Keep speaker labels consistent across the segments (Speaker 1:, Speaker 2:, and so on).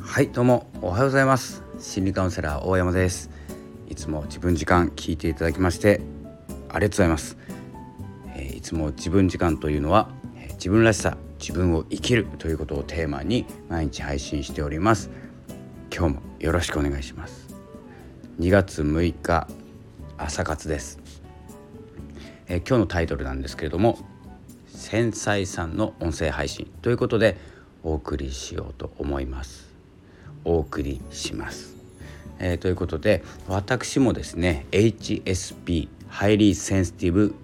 Speaker 1: はいどうも。おはようございます。心理カウンセラー大山です。いつも自分時間聞いていただきましてありがとうございます、えー、いつも自分時間というのは、えー、自分らしさ自分を生きるということをテーマに毎日配信しております。今日もよろしくお願いします。2月6日朝活です、えー、今日のタイトルなんですけれども繊細さんの音声配信ということでお送りしようと思います。お送りします。えー、ということで私もですね HSP ハイリーセンシティブ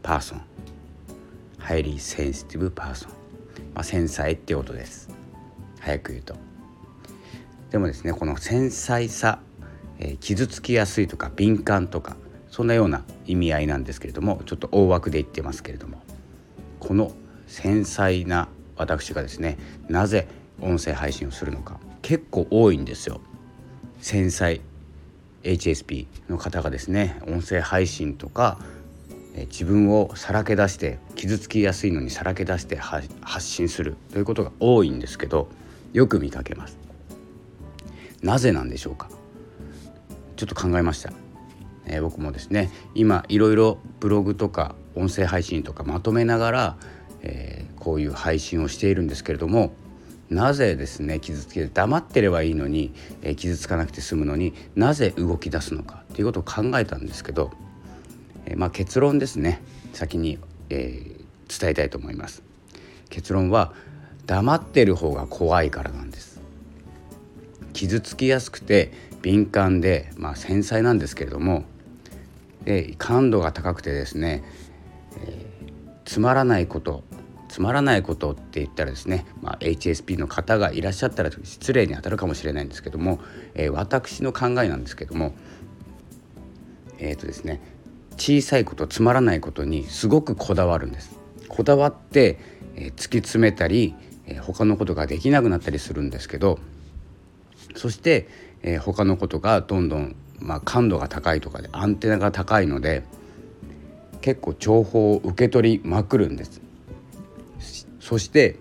Speaker 1: パーソン。ハイリーセンシティブパーソン、まあ、繊細ってことです。早く言うと。でもですねこの繊細さ、えー、傷つきやすいとか敏感とかそんなような意味合いなんですけれどもちょっと大枠で言ってますけれども。この繊細な私がですねなぜ音声配信をするのか結構多いんですよ。繊細 HSP の方がですね音声配信とか自分をさらけ出して傷つきやすいのにさらけ出して発信するということが多いんですけどよく見かけます。なぜなんでしょうか。ちょっと考えました、えー、僕もですね今いろいろブログとか音声配信とかまとめながら、えー、こういう配信をしているんですけれどもなぜですね傷つけて黙ってればいいのに、えー、傷つかなくて済むのになぜ動き出すのかということを考えたんですけど、えー、まあ、結論ですね先に、えー、伝えたいと思います。結論は黙ってる方が怖いからなんです。傷つきやすくて敏感で、まあ、繊細なんですけれどもで感度が高くてですね、つまらないことつまらないことって言ったらですね、まあ、HSP の方がいらっしゃったら失礼にあたるかもしれないんですけども、えー、私の考えなんですけどもえっ、ー、とですね小さいことつまらないことにすごくこだわるんです。こだわって、えー、突き詰めたり、えー、他のことができなくなったりするんですけどそして、えー、他のことがどんどん、まあ、感度が高いとかでアンテナが高いので結構情報を受け取りまくるんです。そして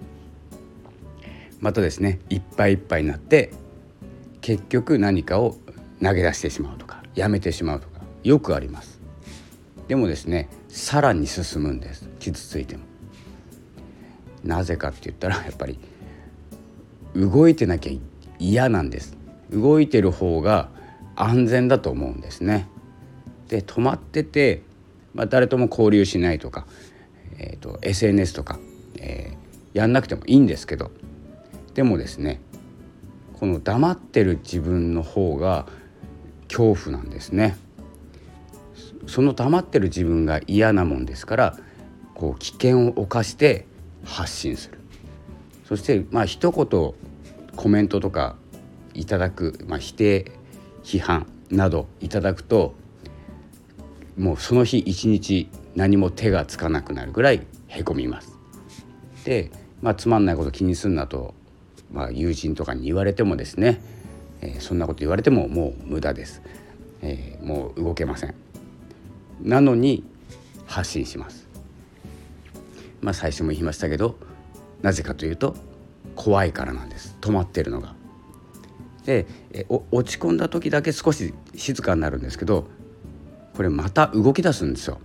Speaker 1: またですねいっぱいいっぱいになって結局何かを投げ出してしまうとかやめてしまうとかよくあります。でもですねさらに進むんです。傷ついても。なぜかって言ったらやっぱり動いてなきゃ嫌なんです。動いてる方が安全だと思うんですね。で止まってて、まあ、誰とも交流しないとか、えーと SNS とかえー、やんなくてもいいんですけどでもですねこの黙ってる自分の方が恐怖なんですね。その黙ってる自分が嫌なもんですからこう危険を冒して発信するそしてまあ一言コメントとかいただく、まあ、否定批判などいただくともうその日一日何も手がつかなくなるぐらいへこみます。で、まあ、つまんないこと気にすんなと、まあ、友人とかに言われてもですね、えー、そんなこと言われてももう無駄です、えー、もう動けませんなのに発信しますまあ最初も言いましたけどなぜかというと怖いからなんです止まってるのが。で落ち込んだ時だけ少し静かになるんですけどこれまた動き出すんですよ。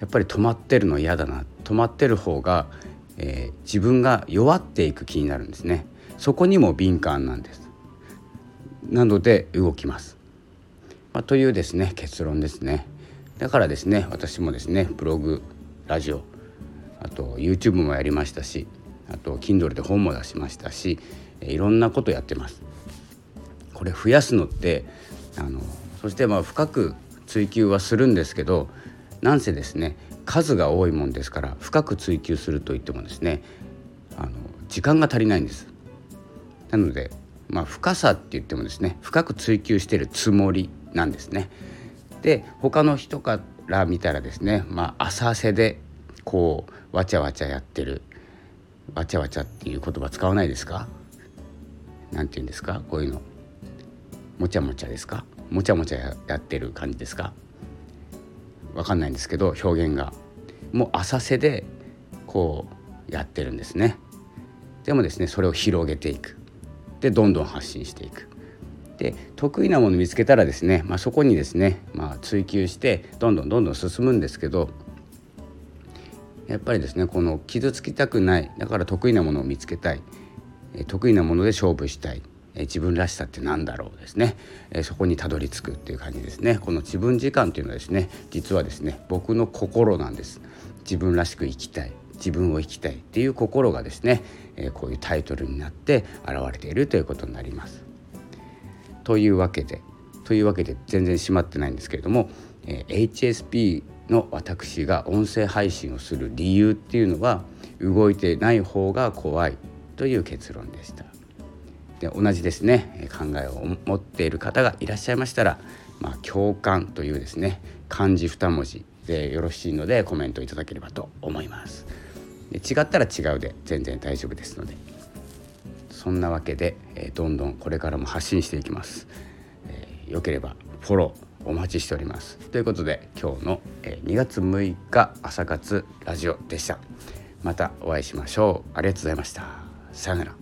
Speaker 1: やっぱり止まってるの嫌だな。止まってる方が、えー、自分が弱っていく気になるんですね。そこにも敏感なんです。なので動きます、まあ、というですね結論ですね。だからですね私もですねブログラジオあと YouTube もやりましたしあと Kindle で本も出しましたしいろんなことやってます。これ増やすのってあのそしてまあ深く追求はするんですけどなんせですね数が多いもんですから深く追求するといってもですねあの時間が足りないんです。なので、まあ、深さって言ってもですね深く追求してるつもりなんですね。で他の人から見たらですね、まあ、浅瀬でこうわちゃわちゃやってるわちゃわちゃっていう言葉使わないですか？なんて言うんですか？こういうのもちゃもちゃですか？もちゃもちゃやってる感じですか？分かんないんですけど表現が。もう浅瀬でこうやってるんですね。でもですねそれを広げていく。でどんどん発信していく。で得意なもの見つけたらですね、まあ、そこにですね、まあ、追求してどんどんどんどん進むんですけどやっぱりですねこの傷つきたくないだから得意なものを見つけたい。得意なもので勝負したい。自分らしさって何だろうですね。そこにたどり着くっていう感じですね。この自分時間というのはですね実はですね僕の心なんです。自分らしく生きたい自分を生きたいっていう心がですねこういうタイトルになって現れているということになります。というわけでというわけで全然閉まってないんですけれども HSP の私が音声配信をする理由っていうのは動いてない方が怖いという結論でした。で同じですね。考えを持っている方がいらっしゃいましたら、まあ、共感というですね漢字2文字でよろしいのでコメントいただければと思います。で違ったら違うで全然大丈夫ですので。そんなわけで、え、どんどんこれからも発信していきます、えー、よければフォローお待ちしております。ということで今日の、え、2月6日朝活ラジオでした。またお会いしましょう。ありがとうございました。さようなら。